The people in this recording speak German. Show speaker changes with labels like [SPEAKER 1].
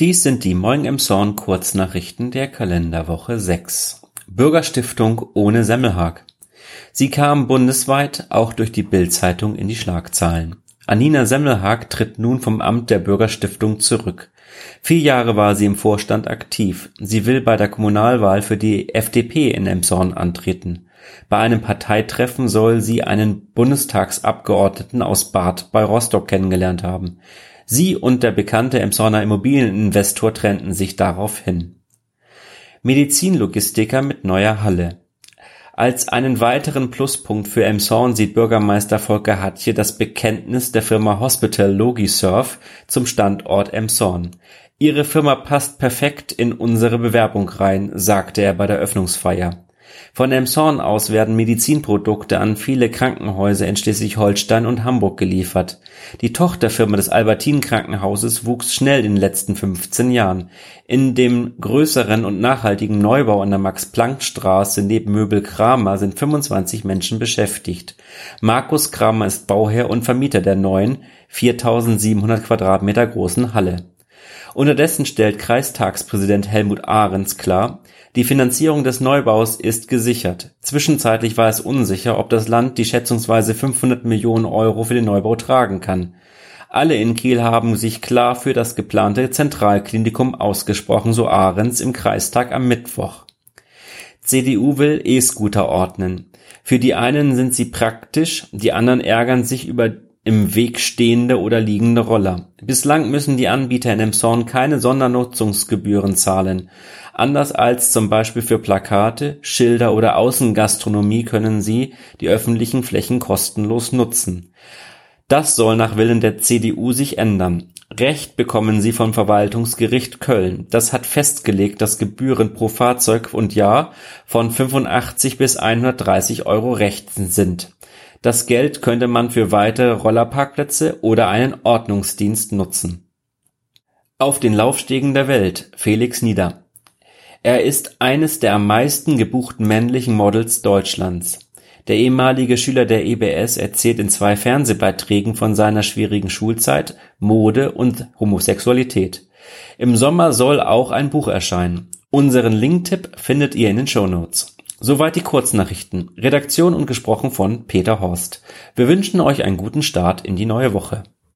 [SPEAKER 1] Dies sind die Moin Emshorn Kurznachrichten der Kalenderwoche 6. Bürgerstiftung ohne Semmelhag. Sie kam bundesweit auch durch die Bild-Zeitung in die Schlagzeilen. Anina Semmelhag tritt nun vom Amt der Bürgerstiftung zurück. Vier Jahre war sie im Vorstand aktiv. Sie will bei der Kommunalwahl für die FDP in Emshorn antreten. Bei einem Parteitreffen soll sie einen Bundestagsabgeordneten aus Bad bei Rostock kennengelernt haben. Sie und der bekannte Emshorner Immobilieninvestor trennten sich daraufhin. Medizinlogistiker mit neuer Halle. Als einen weiteren Pluspunkt für Emshorn sieht Bürgermeister Volker Hatje das Bekenntnis der Firma Hospital Logisurf zum Standort Emshorn. Ihre Firma passt perfekt in unsere Bewerbung rein, sagte er bei der Öffnungsfeier. Von Elmshorn aus werden Medizinprodukte an viele Krankenhäuser in Schleswig-Holstein und Hamburg geliefert. Die Tochterfirma des Albertin-Krankenhauses wuchs schnell in den letzten 15 Jahren. In dem größeren und nachhaltigen Neubau an der Max-Planck-Straße neben Möbel Kramer sind 25 Menschen beschäftigt. Markus Kramer ist Bauherr und Vermieter der neuen, 4700 Quadratmeter großen Halle. Unterdessen stellt Kreistagspräsident Helmut Ahrens klar, die Finanzierung des Neubaus ist gesichert. Zwischenzeitlich war es unsicher, ob das Land die schätzungsweise 500 Millionen Euro für den Neubau tragen kann. Alle in Kiel haben sich klar für das geplante Zentralklinikum ausgesprochen, so Ahrens im Kreistag am Mittwoch. CDU will E-Scooter ordnen. Für die einen sind sie praktisch, die anderen ärgern sich über im Weg stehende oder liegende Roller. Bislang müssen die Anbieter in Emshorn keine Sondernutzungsgebühren zahlen. Anders als zum Beispiel für Plakate, Schilder oder Außengastronomie können sie die öffentlichen Flächen kostenlos nutzen. Das soll nach Willen der CDU sich ändern. Recht bekommen sie vom Verwaltungsgericht Köln. Das hat festgelegt, dass Gebühren pro Fahrzeug und Jahr von 85 bis 130 Euro Recht sind. Das Geld könnte man für weitere Rollerparkplätze oder einen Ordnungsdienst nutzen. Auf den Laufstegen der Welt Felix Nieder. Er ist eines der am meisten gebuchten männlichen Models Deutschlands. Der ehemalige Schüler der EBS erzählt in zwei Fernsehbeiträgen von seiner schwierigen Schulzeit, Mode und Homosexualität. Im Sommer soll auch ein Buch erscheinen. Unseren Linktipp findet ihr in den Shownotes. Soweit die Kurznachrichten. Redaktion und gesprochen von Peter Horst. Wir wünschen euch einen guten Start in die neue Woche.